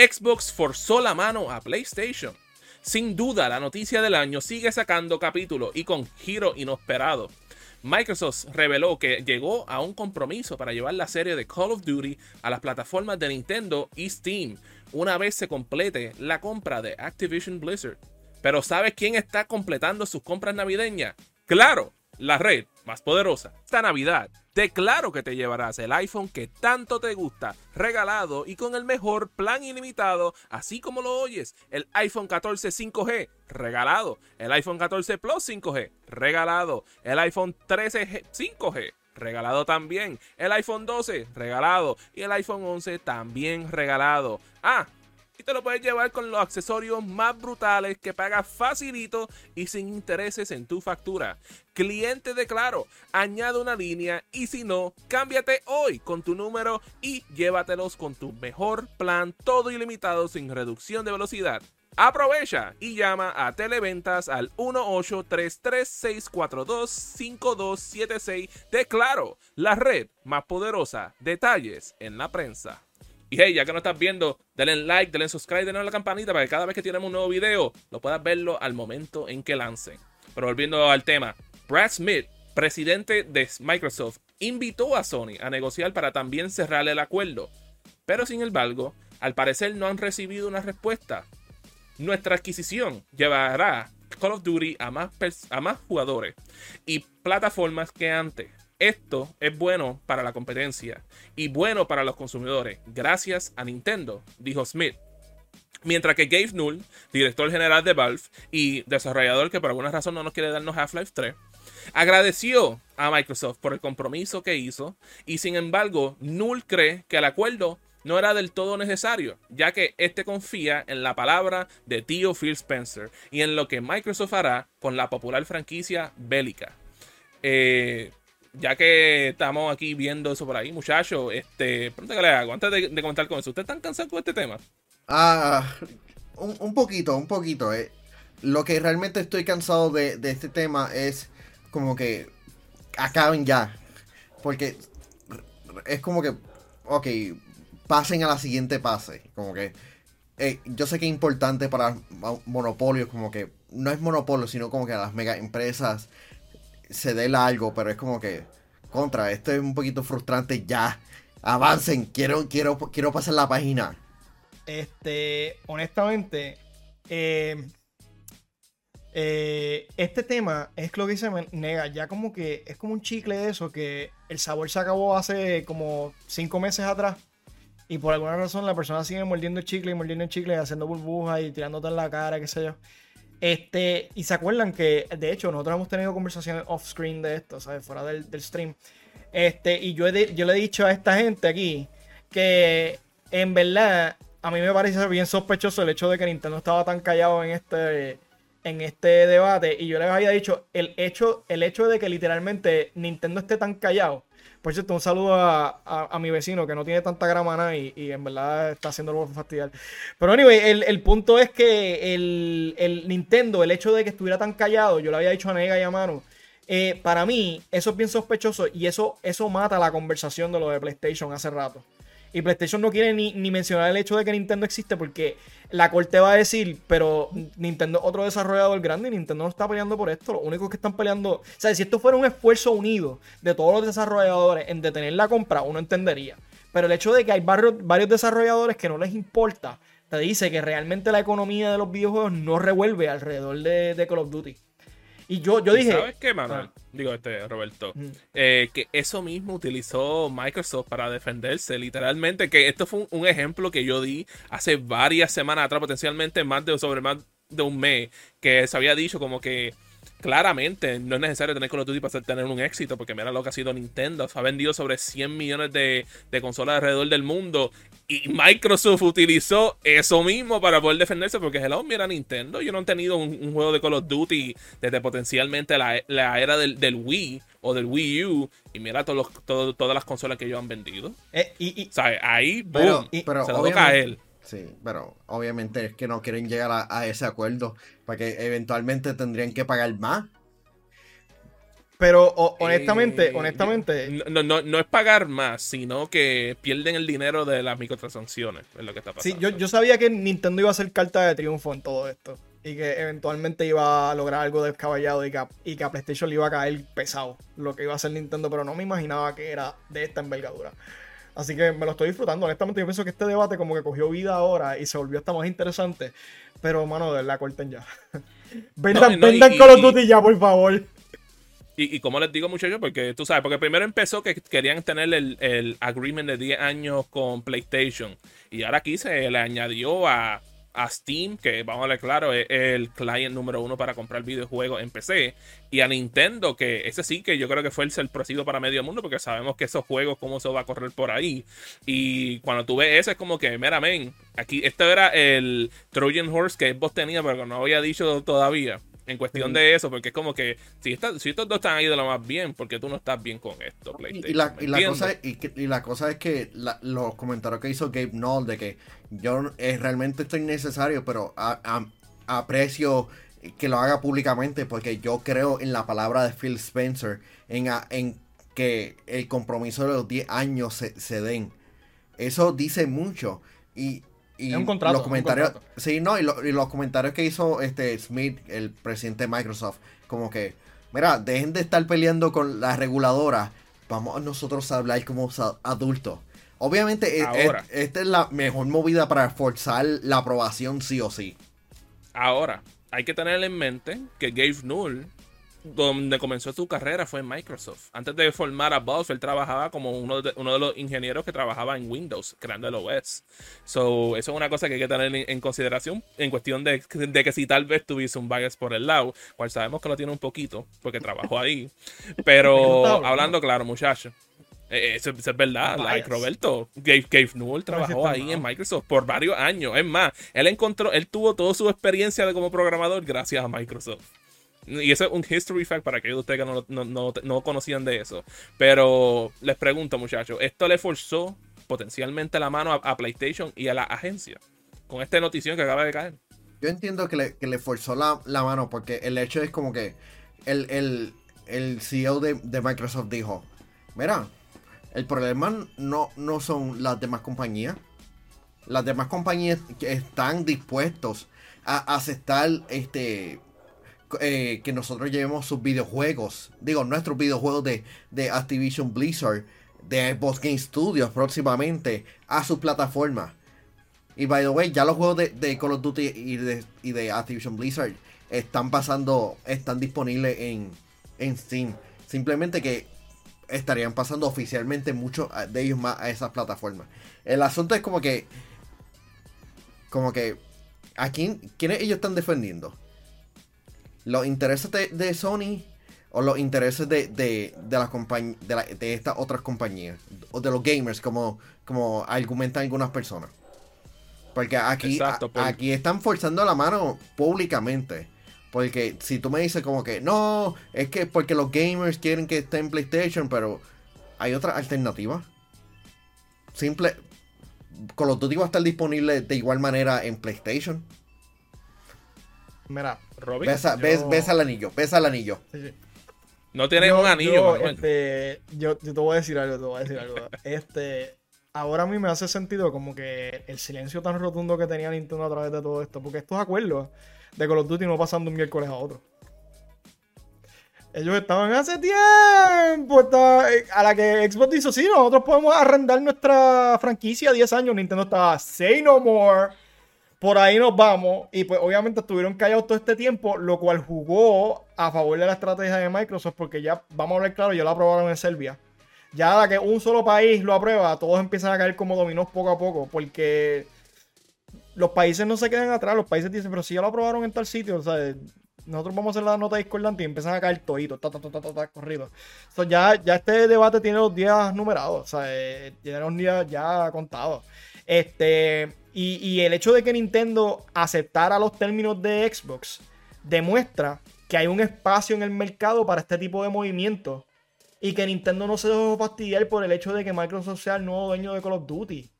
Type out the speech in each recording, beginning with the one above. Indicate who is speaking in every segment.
Speaker 1: Xbox forzó la mano a PlayStation. Sin duda, la noticia del año sigue sacando capítulos y con giro inesperado. Microsoft reveló que llegó a un compromiso para llevar la serie de Call of Duty a las plataformas de Nintendo y Steam una vez se complete la compra de Activision Blizzard. Pero ¿sabes quién está completando sus compras navideñas? Claro, la red más poderosa. Esta Navidad, te claro que te llevarás el iPhone que tanto te gusta, regalado y con el mejor plan ilimitado, así como lo oyes, el iPhone 14 5G, regalado, el iPhone 14 Plus 5G, regalado, el iPhone 13 5G, regalado también, el iPhone 12, regalado, y el iPhone 11 también regalado. Ah, lo puedes llevar con los accesorios más brutales que pagas facilito y sin intereses en tu factura. Cliente de Claro, añade una línea y si no, cámbiate hoy con tu número y llévatelos con tu mejor plan todo ilimitado sin reducción de velocidad. Aprovecha y llama a Televentas al 1-833-642-5276 de Claro, la red más poderosa. Detalles en la prensa. Y hey, ya que no estás viendo, denle like, denle subscribe, denle a la campanita para que cada vez que tenemos un nuevo video lo puedas verlo al momento en que lancen. Pero volviendo al tema, Brad Smith, presidente de Microsoft, invitó a Sony a negociar para también cerrar el acuerdo. Pero sin embargo, al parecer no han recibido una respuesta. Nuestra adquisición llevará Call of Duty a más, a más jugadores y plataformas que antes. Esto es bueno para la competencia y bueno para los consumidores, gracias a Nintendo, dijo Smith. Mientras que Gabe Null, director general de Valve y desarrollador que por alguna razón no nos quiere darnos Half-Life 3, agradeció a Microsoft por el compromiso que hizo y sin embargo Null cree que el acuerdo no era del todo necesario, ya que este confía en la palabra de tío Phil Spencer y en lo que Microsoft hará con la popular franquicia bélica. Eh, ya que estamos aquí viendo eso por ahí, muchachos, este, pronto que le hago, antes de, comentar con eso, ¿ustedes están cansados con este tema?
Speaker 2: Ah, un, poquito, un poquito. Eh. Lo que realmente estoy cansado de, este tema es como que acaben ya. Porque es como que, ok, pasen a la siguiente pase. Como que, eh, yo sé que es importante para monopolios, como que no es monopolio, sino como que a las mega empresas se dé algo, pero es como que, contra, esto es un poquito frustrante ya. Avancen, quiero, quiero, quiero pasar la página.
Speaker 3: Este, honestamente, eh, eh, este tema es lo que me nega, ya como que es como un chicle de eso, que el sabor se acabó hace como cinco meses atrás. Y por alguna razón la persona sigue mordiendo chicle y mordiendo chicle, haciendo burbujas y tirándote en la cara, qué sé yo. Este, y se acuerdan que, de hecho, nosotros hemos tenido conversaciones off-screen de esto, ¿sabes? Fuera del, stream. Este, y yo, yo le he dicho a esta gente aquí que, en verdad, a mí me parece bien sospechoso el hecho de que Nintendo estaba tan callado en este, en este debate. Y yo les había dicho, el hecho, el hecho de que literalmente Nintendo esté tan callado por cierto, un saludo a, mi vecino que no tiene tanta grama y, en verdad está haciendo algo fastidiar. Pero anyway, el, punto es que el, Nintendo, el hecho de que estuviera tan callado, yo le había dicho a Nega y a Manu, eh, para mí eso es bien sospechoso y eso, eso mata la conversación de lo de PlayStation hace rato. Y PlayStation no quiere ni, mencionar el hecho de que Nintendo existe porque la corte va a decir, pero Nintendo otro desarrollador grande Nintendo no está peleando por esto. Los únicos que están peleando. O sea, si esto fuera un esfuerzo unido de todos los desarrolladores en detener la compra, uno entendería. Pero el hecho de que hay varios, varios desarrolladores que no les importa, te dice que realmente la economía de los videojuegos no revuelve alrededor de, de Call of Duty. Y yo, yo dije.
Speaker 1: ¿Sabes qué, Manuel? Ah. Digo, este, Roberto. Eh, que eso mismo utilizó Microsoft para defenderse, literalmente. Que esto fue un, ejemplo que yo di hace varias semanas atrás, potencialmente más de sobre más de un mes. Que se había dicho como que claramente no es necesario tener Call of Duty para tener un éxito, porque mira lo que ha sido Nintendo. Ha vendido sobre 100 millones de, consolas alrededor del mundo. Y Microsoft utilizó eso mismo para poder defenderse, porque hello, mira Nintendo. Yo no he tenido un, juego de Call of Duty desde potencialmente la, era del, Wii o del Wii U. Y mira todos todas las consolas que ellos han vendido.
Speaker 3: Eh, y,
Speaker 1: Ahí, boom, pero, se lo toca a él.
Speaker 2: Sí, pero obviamente es que no quieren llegar a, ese acuerdo, porque eventualmente tendrían que pagar más.
Speaker 3: Pero o- honestamente,
Speaker 1: Eh,
Speaker 3: honestamente,
Speaker 1: No, no, no es pagar más, sino que pierden el dinero de las microtransacciones. Es lo que está
Speaker 3: sí,
Speaker 1: pasando.
Speaker 3: yo, yo sabía que Nintendo iba a ser carta de triunfo en todo esto. Y que eventualmente iba a lograr algo descabellado y que, a, y que a PlayStation le iba a caer pesado lo que iba a hacer Nintendo, pero no me imaginaba que era de esta envergadura. Así que me lo estoy disfrutando. Honestamente, yo pienso que este debate como que cogió vida ahora y se volvió hasta más interesante. Pero, mano, de verdad, corten ya. vendan
Speaker 1: no, y-
Speaker 3: vendan
Speaker 1: y-
Speaker 3: Call of Duty ya, por favor.
Speaker 1: Y, y como les digo, muchachos, porque tú sabes, porque primero empezó que querían tener el, el agreement de 10 años con PlayStation. Y ahora aquí se le añadió a, a Steam, que vamos a ver claro, es el client número uno para comprar videojuegos en PC. Y a Nintendo, que ese sí que yo creo que fue el sorpresivo para medio mundo, porque sabemos que esos juegos, cómo se va a correr por ahí. Y cuando tú ves eso, es como que, mira, men, aquí, esto era el Trojan Horse que Xbox tenía, pero no había dicho todavía. En cuestión de eso, porque es como que si, estos dos están ahí de lo más bien, porque tú no estás bien con esto,
Speaker 2: Y,
Speaker 1: PlayStation?
Speaker 2: y la,
Speaker 1: ¿me
Speaker 2: y la cosa, y, la cosa es que la- los comentarios que hizo Gabe Knoll de que yo eh, realmente estoy necesario, pero a- a- aprecio que lo haga públicamente porque yo creo en la palabra de Phil Spencer, en, a- en que el compromiso de los 10 años se, se den. Eso dice mucho. Y, y
Speaker 3: Es un contrato,
Speaker 2: los
Speaker 3: un
Speaker 2: comentarios,
Speaker 3: contrato.
Speaker 2: sí, no, y, lo- y los comentarios que hizo este Smith, el presidente de Microsoft, como que, mira, dejen de estar peleando con la reguladora, vamos a nosotros a hablar como adultos. Obviamente, e- e-
Speaker 1: Ahora.
Speaker 2: esta es la mejor movida para forzar la aprobación sí o sí.
Speaker 1: Ahora, hay que tener en mente que Gabe Newell, donde comenzó su carrera fue en Microsoft. Antes de formar a Valve, él trabajaba como uno de, uno de los ingenieros que trabajaba en Windows, creando el OS. So, eso es una cosa que hay que tener en, en consideración en cuestión de, de que si tal vez tuviese un bias por el lado, cual sabemos que lo tiene un poquito, porque trabajó ahí. Pero
Speaker 3: hablando.
Speaker 1: claro, muchachos. eh, Eso, eso es verdad, like Roberto. Gabe, Gabe Newell trabajó ahí
Speaker 3: mal.
Speaker 1: en Microsoft por varios años. Es más, él encontró, él tuvo toda su experiencia de como programador gracias a Microsoft. Y eso es un history fact para aquellos de ustedes que no, no, no- no conocían de eso. Pero les pregunto, muchachos, ¿esto le forzó potencialmente la mano a, a PlayStation y a la agencia? Con esta notición que acaba de caer.
Speaker 2: Yo entiendo que le, que le forzó la, la mano porque el hecho es como que el, el, el CEO de, de Microsoft dijo, mira, el problema no, no son las demás compañías. Las demás compañías están dispuestos a aceptar este eh, que nosotros llevemos sus videojuegos, digo, nuestros videojuegos de, de Activision Blizzard, de Xbox Game Studios próximamente a su plataforma. Y by the way, ya los juegos de, de Call of Duty y de, y de Activision Blizzard están pasando, están disponibles en, en Steam. Simplemente que estarían pasando oficialmente muchos de ellos más a esas plataformas. El asunto es como que, como que, ¿a quién, quiénes ellos están defendiendo? ¿Los intereses de, de Sony o los intereses de, de, de, la de, la- de estas otras compañías? O de los gamers, como, como argumentan algunas personas. Porque aquí,
Speaker 1: Exacto,
Speaker 2: a-
Speaker 1: por-
Speaker 2: aquí están forzando la mano públicamente. Porque si tú me dices como que no, es que porque los gamers quieren que esté en PlayStation, pero hay otra alternativa. Simple. Call of Duty va a estar disponible de igual manera en PlayStation.
Speaker 3: Mira,
Speaker 1: Robin,
Speaker 2: Besa,
Speaker 3: yo-
Speaker 2: bes- besa el anillo, besa el anillo.
Speaker 3: sí, sí.
Speaker 1: no tienes
Speaker 3: Yo-
Speaker 1: un anillo,
Speaker 3: yo,
Speaker 1: Manuel.
Speaker 3: este, yo, yo te voy a decir algo, te voy a decir algo. Este, ahora a mí me hace sentido como que el silencio tan rotundo que tenía Nintendo a través de todo esto, porque estos acuerdos de Call of Duty no pasan de un miércoles a otro. Ellos estaban hace tiempo, estaba- eh, a la que Xbox dijo, sí, nosotros podemos arrendar nuestra franquicia 10 años, Nintendo estaba, say no more, por ahí nos vamos. Y pues obviamente estuvieron callados todo este tiempo, lo cual jugó a favor de la estrategia de Microsoft, porque ya, vamos a hablar claro, ya lo aprobaron en Serbia. Ya que un solo país lo aprueba, todos empiezan a caer como dominós poco a poco, porque los países no se quedan atrás, los países dicen, pero si ya lo aprobaron en tal sitio, o sea, nosotros vamos a hacer la nota discordante y empiezan a caer toditos, ta, ta, ta, ta, ta, corridos. So, ya, ya este debate tiene los días numerados, o sea, eh, tiene los días ya contados. Este, y, el hecho de que Nintendo aceptara los términos de Xbox demuestra que hay un espacio en el mercado para este tipo de movimientos y que Nintendo no se dejó fastidiar por el hecho de que Microsoft sea el nuevo dueño de Call of Duty.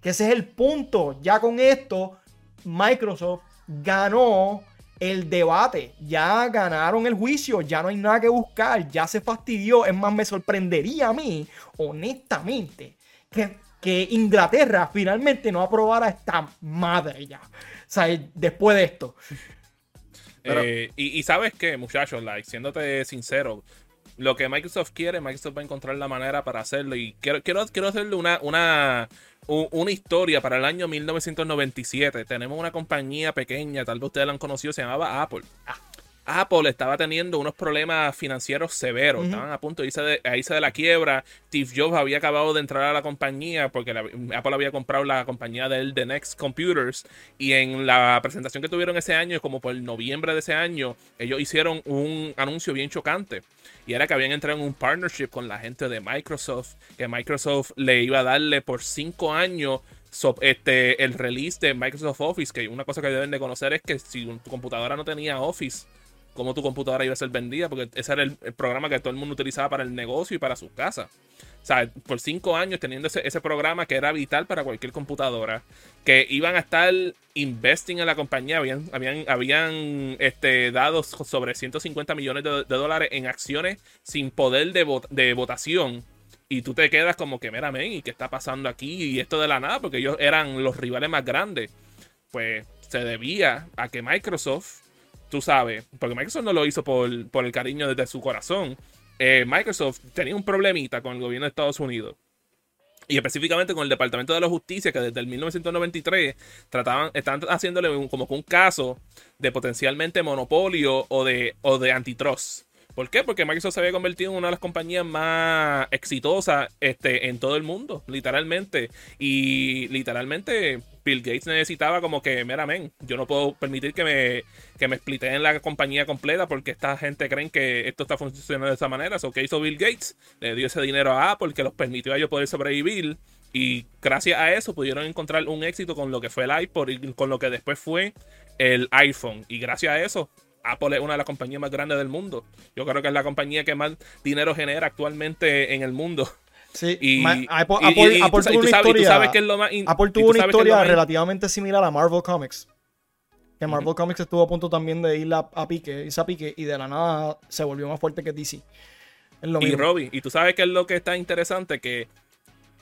Speaker 3: Que ese es el punto. Ya con esto, Microsoft ganó el debate, ya ganaron el juicio, ya no hay nada que buscar, ya se fastidió. Es más, me sorprendería a mí, honestamente, que, que Inglaterra finalmente no aprobara esta madre ya. O sea, después de esto.
Speaker 1: Eh, y, sabes qué, muchachos, like, siéndote sincero, lo que Microsoft quiere, Microsoft va a encontrar la manera para hacerlo. Y quiero, quiero, quiero hacerle una, una, una historia para el año 1997. Tenemos una compañía pequeña, tal vez ustedes la han conocido, se llamaba Apple. Ah. Apple estaba teniendo unos problemas financieros severos, estaban a punto de irse de, de la quiebra. Steve Jobs había acabado de entrar a la compañía porque Apple había comprado la compañía de él, The Next Computers, y en la presentación que tuvieron ese año, como por noviembre de ese año, ellos hicieron un anuncio bien chocante. Y era que habían entrado en un partnership con la gente de Microsoft, que Microsoft le iba a darle por cinco años este, el release de Microsoft Office, que una cosa que deben de conocer es que si tu computadora no tenía Office, cómo tu computadora iba a ser vendida, porque ese era el, programa que todo el mundo utilizaba para el negocio y para su casa. O sea, por cinco años teniendo ese, programa que era vital para cualquier computadora, que iban a estar investing en la compañía, habían, habían, habían este, dado sobre 150 millones de, dólares en acciones sin poder de, de votación. Y tú te quedas como que, mira, men, ¿y qué está pasando aquí? Y esto de la nada, porque ellos eran los rivales más grandes. Pues se debía a que Microsoft tú sabes, porque Microsoft no lo hizo por, el cariño desde su corazón. Eh, Microsoft tenía un problemita con el gobierno de Estados Unidos. Y específicamente con el Departamento de la Justicia, que desde el 1993 trataban, están haciéndole como un caso de potencialmente monopolio o de, o de antitrust. ¿Por qué? Porque Microsoft se había convertido en una de las compañías más exitosas este, en todo el mundo, literalmente. Y literalmente Bill Gates necesitaba como que, mira, men, yo no puedo permitir que me, que me en la compañía completa porque esta gente creen que esto está funcionando de esa manera. ¿So qué hizo Bill Gates? Le dio ese dinero a Apple que los permitió a ellos poder sobrevivir. Y gracias a eso pudieron encontrar un éxito con lo que fue el iPod y con lo que después fue el iPhone. Y gracias a eso Apple es una de las compañías más grandes del mundo. Yo creo que es la compañía que más dinero genera actualmente en el mundo.
Speaker 3: Sí, y, Apple, tuvo una historia, Apple tuvo una historia relativamente similar a Marvel Comics. Que Marvel Comics estuvo a punto también de ir a, pique, irse a pique, y de la nada se volvió más fuerte que DC.
Speaker 1: y Robbie, y tú sabes qué es lo que está interesante, que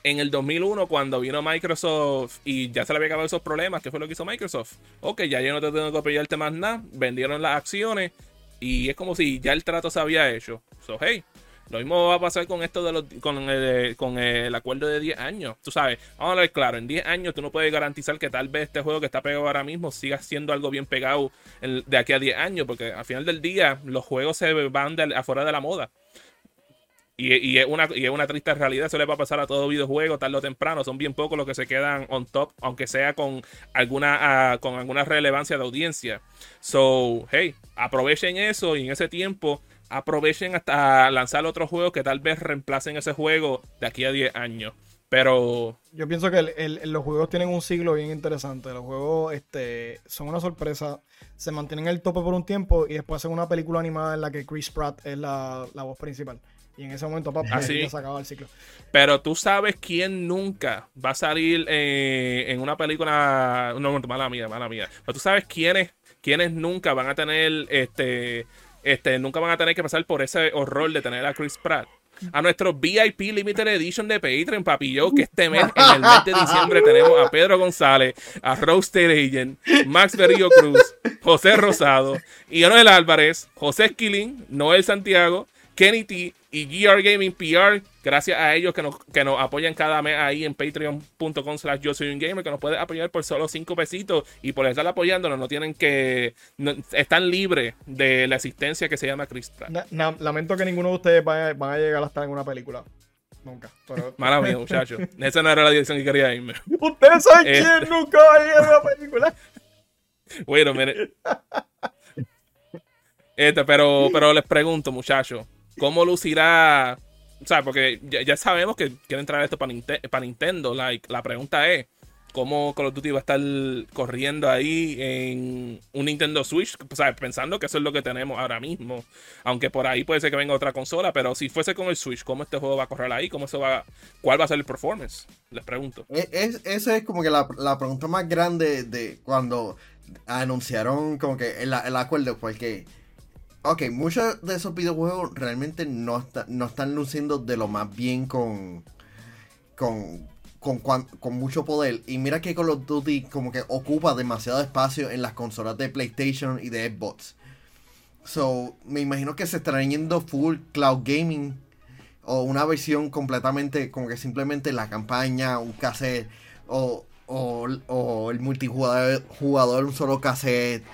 Speaker 1: en el 2001 cuando vino Microsoft y ya se le había acabado esos problemas, ¿qué fue lo que hizo Microsoft? Ok, ya yo no te tengo que pillarte más nada, vendieron las acciones y es como si ya el trato se había hecho. So, hey, lo mismo va a pasar con esto de los, con, el, con el acuerdo de 10 años. Tú sabes, vamos a ver claro, en 10 años tú no puedes garantizar que tal vez este juego que está pegado ahora mismo siga siendo algo bien pegado de aquí a 10 años, porque al final del día los juegos se van de, afuera de la moda. Y, es una, y es una triste realidad, eso le va a pasar a todo videojuego tarde o temprano. Son bien pocos los que se quedan on top, aunque sea con alguna, ah, con alguna relevancia de audiencia. So, hey, aprovechen eso y en ese tiempo aprovechen hasta lanzar otros juegos que tal vez reemplacen ese juego de aquí a 10 años. Pero.
Speaker 3: Yo pienso que los juegos tienen un siglo bien interesante. Los juegos este, son una sorpresa. Se mantienen en el tope por un tiempo y después hacen una película animada en la que Chris Pratt es la, la voz principal. Y en ese momento, papá, ah, se acaba el ciclo.
Speaker 1: Pero tú sabes quién nunca va a salir eh, en una película. No, mala mía, mala mía. Pero tú sabes quiénes, quiénes nunca van a tener. Este, este, nunca van a tener que pasar por ese horror de tener a Chris Pratt. A nuestro VIP Limited Edition de Patreon, papillo, que este mes, en el mes de diciembre, tenemos a Pedro González, a Roaster Agent, Max Berrío Cruz, José Rosado, Ionel Álvarez, José Esquilín, Noel Santiago, Kenny T y GR Gaming PR. Gracias a ellos que nos, que nos apoyan cada mes ahí en patreon.com slash yo soy un gamer, que nos puede apoyar por solo 5 pesitos y por estar apoyándonos no tienen que... están libres de la existencia que se llama Crystal.
Speaker 3: lamento que ninguno de ustedes vaya, van a llegar a estar en una película. Nunca.
Speaker 1: Mala mía, muchachos. Esa no era la dirección que quería irme.
Speaker 3: Ustedes saben quién este- nunca va a llegar a una película.
Speaker 1: Bueno, mire. Este, pero, pero les pregunto, muchachos. ¿Cómo lucirá? O sea, porque ya, sabemos que quieren traer esto para, Nintendo. Like, la pregunta es, ¿cómo Call of Duty va a estar corriendo ahí en un Nintendo Switch? O sea, pensando que eso es lo que tenemos ahora mismo. Aunque por ahí puede ser que venga otra consola, pero si fuese con el Switch, ¿cómo este juego va a correr ahí? ¿Cómo eso va, ¿Cuál va a ser el performance? Les pregunto.
Speaker 2: Es, esa es como que la, la pregunta más grande de cuando anunciaron como que el, el acuerdo porque Ok, muchos de esos videojuegos realmente no, no están luciendo de lo más bien con, con, con, con, mucho poder. Y mira que Call of Duty como que ocupa demasiado espacio en las consolas de PlayStation y de Xbox. So, me imagino que se estarán yendo full cloud gaming o una versión completamente como que simplemente la campaña, un cassette o, o, o el multijugador jugador, un solo cassette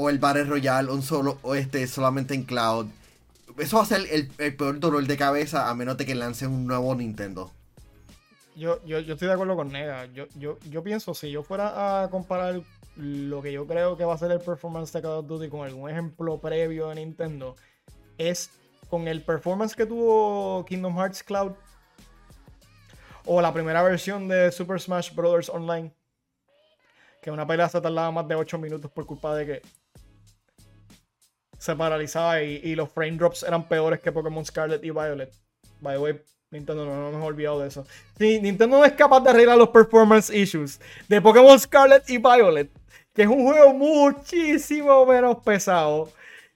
Speaker 2: o el Battle Royale un solo, o este, solamente en cloud. Eso va a ser el, peor dolor de cabeza a menos de que lancen un nuevo Nintendo.
Speaker 3: Yo, yo, yo estoy de acuerdo con Nega. Yo, yo, yo pienso, si yo fuera a comparar lo que yo creo que va a ser el performance de Call of Duty con algún ejemplo previo de Nintendo, es con el performance que tuvo Kingdom Hearts Cloud o la primera versión de Super Smash Bros. Online. Que una pelea se tardaba más de 8 minutos por culpa de que se paralizaba y, los frame drops eran peores que Pokémon Scarlet y Violet. By the way, Nintendo no, me he olvidado de eso. Si Nintendo no es capaz de arreglar los performance issues de Pokémon Scarlet y Violet, que es un juego muchísimo menos pesado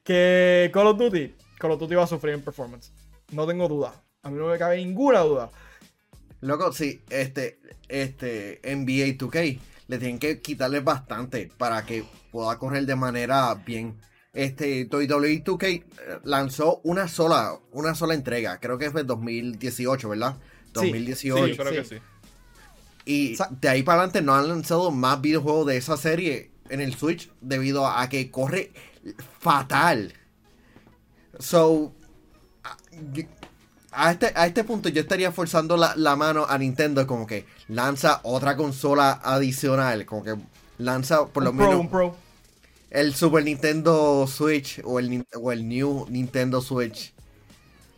Speaker 3: que Call of Duty, Call of Duty va a sufrir en performance. No tengo duda. A mí no me cabe ninguna duda.
Speaker 2: Loco, sí, este, este NBA 2K le tienen que quitarle bastante para que pueda correr de manera bien este WWE 2K eh, lanzó una sola, una sola entrega, creo que fue 2018, ¿verdad? 2018. Sí, creo que sí. Y de ahí para adelante no han lanzado más videojuegos de esa serie en el Switch debido a que corre fatal. So, a este, a este punto yo estaría forzando la, la, mano a Nintendo como que lanza otra consola adicional, como que lanza por lo menos... pro el Super Nintendo Switch o el, o el New Nintendo Switch.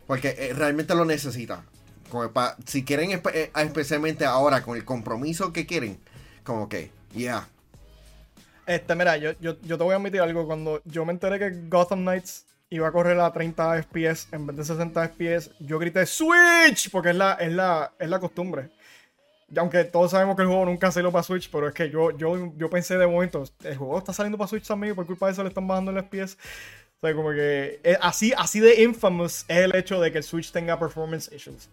Speaker 2: Porque eh, realmente lo necesita. Como si quieren, eh, especialmente ahora con el compromiso que quieren, como que, ya.
Speaker 3: Este, mira, yo, yo, te voy a admitir algo. Cuando yo me enteré que Gotham Knights iba a correr a 30 FPS en vez de 60 FPS, yo grité Switch, porque es la, es la, es la costumbre aunque todos sabemos que el juego nunca salió para Switch, pero es que yo, yo, yo pensé de momento, el juego está saliendo para Switch también y por culpa de eso le están bajando el FPS. O sea, como que es, así, así de infamous es el hecho de que el Switch tenga performance issues.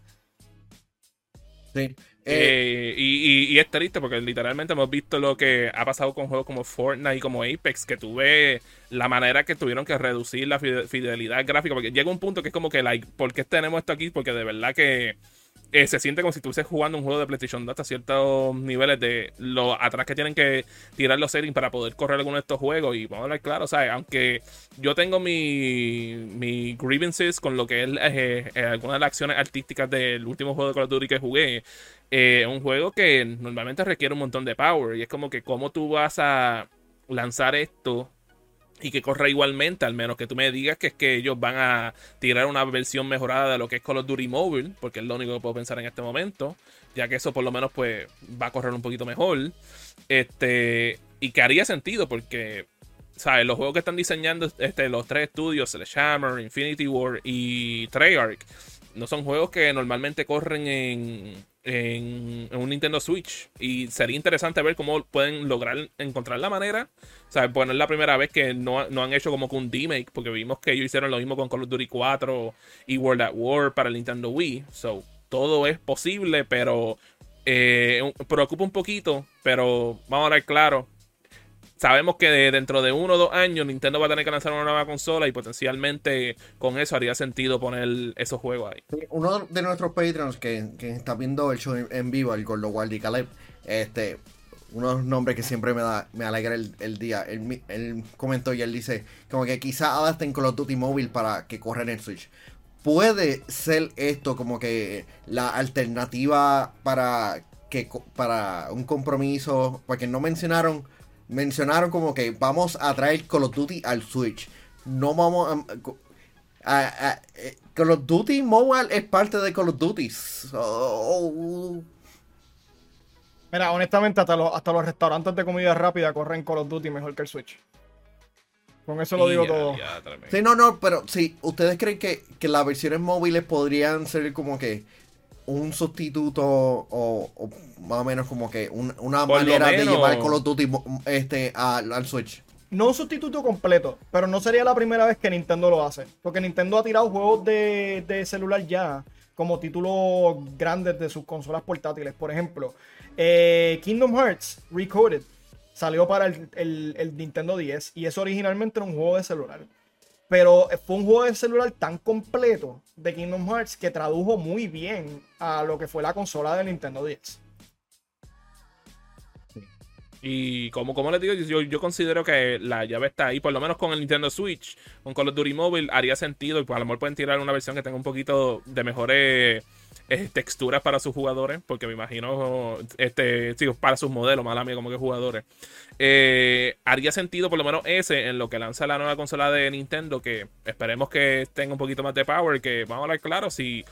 Speaker 1: Sí. Eh, y, y, es triste porque literalmente hemos visto lo que ha pasado con juegos como Fortnite y como Apex, que tuve la manera que tuvieron que reducir la fidelidad gráfica, porque llega un punto que es como que, like, ¿por qué tenemos esto aquí? Porque de verdad que eh, se siente como si estuvieses jugando un juego de PlayStation 2 hasta ciertos niveles de lo atrás que tienen que tirar los settings para poder correr alguno de estos juegos. Y vamos a hablar claro, ¿sabes? Aunque yo tengo mi, mi grievances con lo que es eh, eh, algunas de las acciones artísticas del último juego de Call of Duty que jugué, es un juego que normalmente requiere un montón de power. Y es como que, ¿cómo tú vas a lanzar esto y que corra igualmente, al menos que tú me digas que es que ellos van a tirar una versión mejorada de lo que es Call of Duty Mobile, porque es lo único que puedo pensar en este momento, ya que eso por lo menos pues va a correr un poquito mejor. Este, y que haría sentido porque ¿sabes? Los juegos que están diseñando este, los tres estudios, Sledgehammer, Infinity War y Treyarch, no son juegos que normalmente corren en, en, un Nintendo Switch. Y sería interesante ver cómo pueden lograr encontrar la manera. O sea, bueno, es la primera vez que no, han hecho como que un remake, porque vimos que ellos hicieron lo mismo con Call of Duty 4 y World at War para el Nintendo Wii. So, todo es posible, pero eh, preocupa un poquito. Pero vamos a ver claro, sabemos que dentro de uno o dos años Nintendo va a tener que lanzar una nueva consola y potencialmente con eso haría sentido poner esos juegos ahí.
Speaker 2: Uno de nuestros patrons que, está viendo el show en vivo, el Gordo Wild Caleb, este, unos nombres que siempre me da me alegra el, día. Él, comentó y él dice como que quizá adapten Call of Duty Mobile para que corran en Switch. Puede ser esto como que la alternativa para que para un compromiso, porque no mencionaron mencionaron como que vamos a traer Call of Duty al Switch. No vamos a, eh, Call of Duty Mobile es parte de Call of Duty.
Speaker 3: Mira, honestamente, hasta los, hasta los restaurantes de comida rápida corren Call of Duty mejor que el Switch. Con eso lo digo todo.
Speaker 2: sí, no, no, pero sí, ¿ustedes creen que, que las versiones móviles podrían ser como que un sustituto o, o más o menos como que un- una
Speaker 1: Por
Speaker 2: manera de llevar Call of Duty este, al, al Switch.
Speaker 3: No un sustituto completo, pero no sería la primera vez que Nintendo lo hace. Porque Nintendo ha tirado juegos de, de celular ya como títulos grandes de sus consolas portátiles. Por ejemplo, eh, Kingdom Hearts Recoded salió para el, el- el Nintendo 10 y eso originalmente era un juego de celular. Pero fue un juego de celular tan completo de Kingdom Hearts que tradujo muy bien a lo que fue la consola de Nintendo 10.
Speaker 1: Y como, como les digo, yo, yo considero que la llave está ahí, por lo menos con el Nintendo Switch, con Call of Duty Mobile, haría sentido. Y pues a lo mejor pueden tirar una versión que tenga un poquito de mejores eh, texturas para sus jugadores, porque me imagino, este, sí, para sus modelos, mala mía, como que jugadores. Eh, haría sentido por lo menos ese en lo que lanza la nueva consola de Nintendo, que esperemos que tenga un poquito más de power, que vamos a hablar claro, si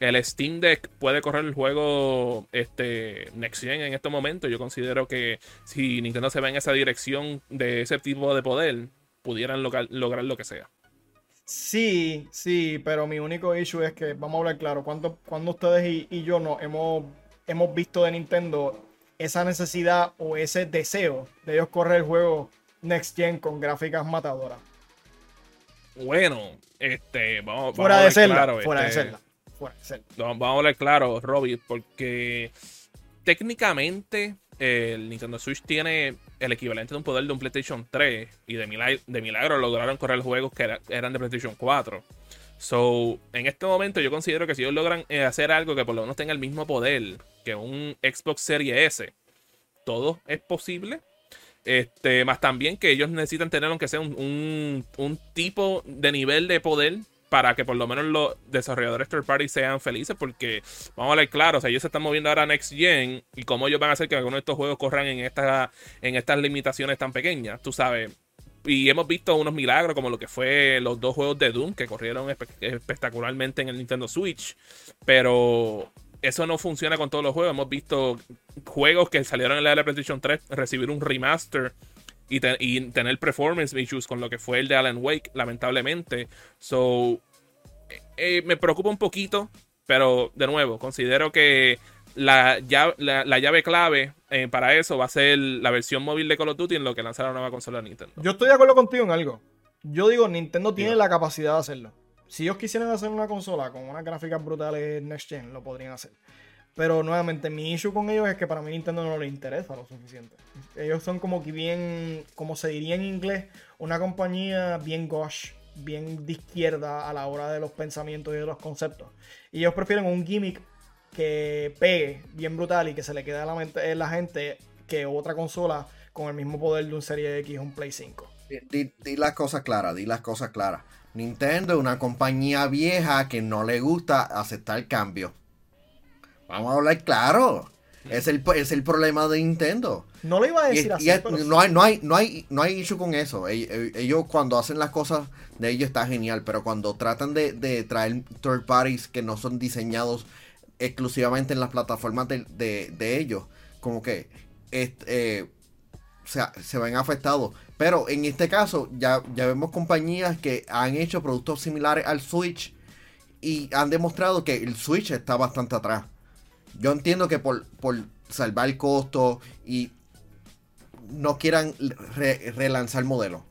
Speaker 1: el Steam Deck puede correr el juego este, Next Gen en este momento. Yo considero que si Nintendo se va en esa dirección de ese tipo de poder, pudieran logra- lograr lo que sea.
Speaker 3: Sí, sí, pero mi único issue es que, vamos a hablar claro, cuando, cuando ustedes y, y yo no hemos, hemos visto de Nintendo esa necesidad o ese deseo de ellos correr el juego Next Gen con gráficas matadoras.
Speaker 1: Bueno, este, vamos,
Speaker 3: Fuera
Speaker 1: vamos a
Speaker 3: de Zelda,
Speaker 1: claro,
Speaker 3: fuera de
Speaker 1: este,
Speaker 3: Zelda, fuera de.
Speaker 1: No, vamos a hablar claro, Robbie, porque técnicamente el Nintendo Switch tiene el equivalente de un poder de un PlayStation 3 y de, milagro, de milagro lograron correr juegos que era- eran de PlayStation 4. So, en este momento yo considero que si ellos logran eh, hacer algo que por lo menos tenga el mismo poder que un Xbox Series S, todo es posible. Este, más también que ellos necesitan tener aunque sea un- un tipo de nivel de poder para que por lo menos los desarrolladores third party sean felices porque vamos a hablar claro, o sea, ellos se están moviendo ahora a Next Gen y cómo ellos van a hacer que algunos de estos juegos corran en, esta, en estas limitaciones tan pequeñas, tú sabes. Y hemos visto unos milagros como lo que fue los dos juegos de Doom que corrieron espe- espectacularmente en el Nintendo Switch, pero eso no funciona con todos los juegos. Hemos visto juegos que salieron en la de la PlayStation 3 recibir un remaster y, te- y tener performance issues con lo que fue el de Alan Wake, lamentablemente. So, eh, eh, me preocupa un poquito, pero de nuevo, considero que la llave, la, la llave clave eh, para eso va a ser la versión móvil de Call of Duty en lo que lanza la nueva consola de Nintendo.
Speaker 3: Yo estoy de acuerdo contigo en algo. Yo digo, Nintendo tiene la capacidad de hacerlo. Si ellos quisieran hacer una consola con unas gráficas brutales Next Gen, lo podrían hacer. Pero nuevamente, mi issue con ellos es que para mí Nintendo no les interesa lo suficiente. Ellos son como que bien, como se diría en inglés, una compañía bien gosh, bien de izquierda a la hora de los pensamientos y de los conceptos. Y ellos prefieren un gimmick que pegue bien brutal y que se le quede a la, mente, en la gente que otra consola con el mismo poder de un Serie X o un Play 5.
Speaker 2: Di, di- las cosas claras, di las cosas claras. Nintendo es una compañía vieja que no le gusta aceptar cambio. Vamos a hablar claro. Es el, es el problema de Nintendo.
Speaker 3: No lo iba a decir
Speaker 2: y
Speaker 3: así,
Speaker 2: es-
Speaker 3: pero
Speaker 2: no, hay, no, hay, no, hay, no hay issue con eso. Ellos, cuando hacen las cosas de ellos está genial, pero cuando tratan de, de traer third parties que no son diseñados exclusivamente en las plataformas de, de- de ellos, como que este, eh, o sea, se ven afectados. Pero en este caso ya, ya vemos compañías que han hecho productos similares al Switch y han demostrado que el Switch está bastante atrás. Yo entiendo que por, por salvar el costo y no quieran re- relanzar el modelo.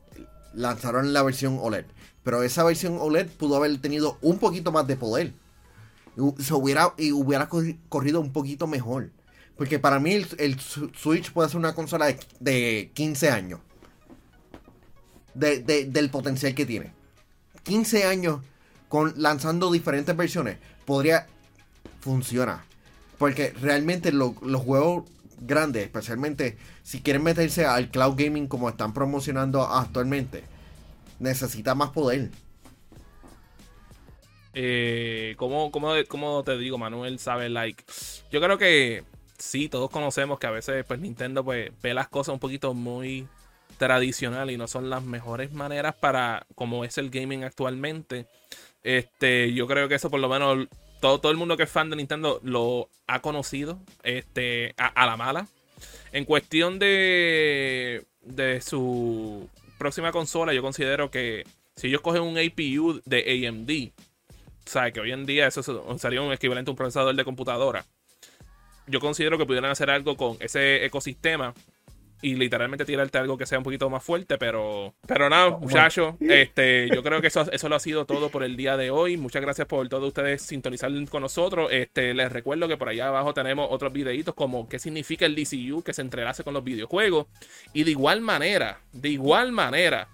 Speaker 2: Lanzaron la versión OLED. Pero esa versión OLED pudo haber tenido un poquito más de poder. Y, se hubiera, y hubiera corri- corrido un poquito mejor. Porque para mí el, Switch puede ser una consola de, de 15 años. De- del potencial que tiene. 15 años con lanzando diferentes versiones. Podría funcionar. Porque realmente lo- los juegos grandes, especialmente si quieren meterse al cloud gaming como están promocionando actualmente, necesita más poder.
Speaker 1: Eh, ¿cómo, cómo, cómo te digo, Manuel sabe, like, yo creo que sí, todos conocemos que a veces pues Nintendo pues ve las cosas un poquito muy tradicional y no son las mejores maneras para como es el gaming actualmente. Este, yo creo que eso por lo menos todo, todo el mundo que es fan de Nintendo lo ha conocido este, a, la mala. En cuestión de, de su próxima consola, yo considero que si ellos cogen un APU de AMD, sabes que hoy en día eso sería un equivalente a un procesador de computadora. Yo considero que pudieran hacer algo con ese ecosistema y literalmente tirarte algo que sea un poquito más fuerte, pero pero nada, muchachos, este, yo creo que eso, eso lo ha sido todo por el día de hoy. Muchas gracias por todos ustedes sintonizar con nosotros. Este, les recuerdo que por allá abajo tenemos otros videitos como qué significa el DCU que se entrelace con los videojuegos y de igual manera, de igual manera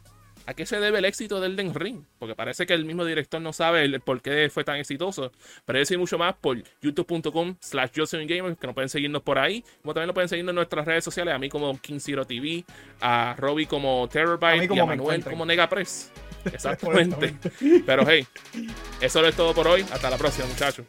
Speaker 1: ¿A qué se debe el éxito del Den Ring? Porque parece que el mismo director no sabe el, por qué fue tan exitoso. Pero eso y mucho más por youtube.com slash Gamer, que nos pueden seguirnos por ahí. Como también lo pueden seguir en nuestras redes sociales, a mí como King Zero TV, a Robbie como Terrorbyte y a Manuel como Negapress. Exactamente. Pero hey, eso es todo por hoy. Hasta la próxima, muchachos.